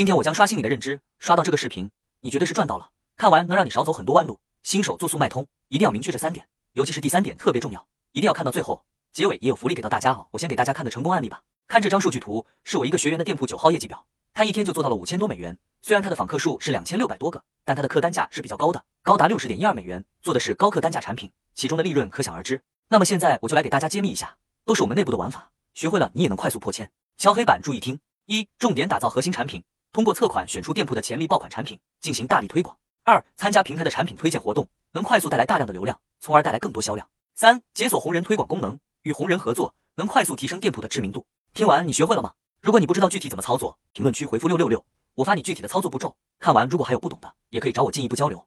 今天我将刷新你的认知，刷到这个视频，你绝对是赚到了。看完能让你少走很多弯路。新手做速卖通，一定要明确这三点，尤其是第三点特别重要，一定要看到最后。结尾也有福利给到大家哦。我先给大家看的成功案例吧。看这张数据图，是我一个学员的店铺九号业绩表，他一天就做到了五千多美元。虽然他的访客数是两千六百多个，但他的客单价是比较高的，高达六十点一二美元，做的是高客单价产品，其中的利润可想而知。那么现在我就来给大家揭秘一下，都是我们内部的玩法，学会了你也能快速破千。敲黑板，注意听：一、重点打造核心产品，通过测款选出店铺的潜力爆款产品，进行大力推广；二、参加平台的产品推荐活动，能快速带来大量的流量，从而带来更多销量；三、解锁红人推广功能，与红人合作，能快速提升店铺的知名度。听完你学会了吗？如果你不知道具体怎么操作，评论区回复六六六，我发你具体的操作步骤。看完如果还有不懂的，也可以找我进一步交流。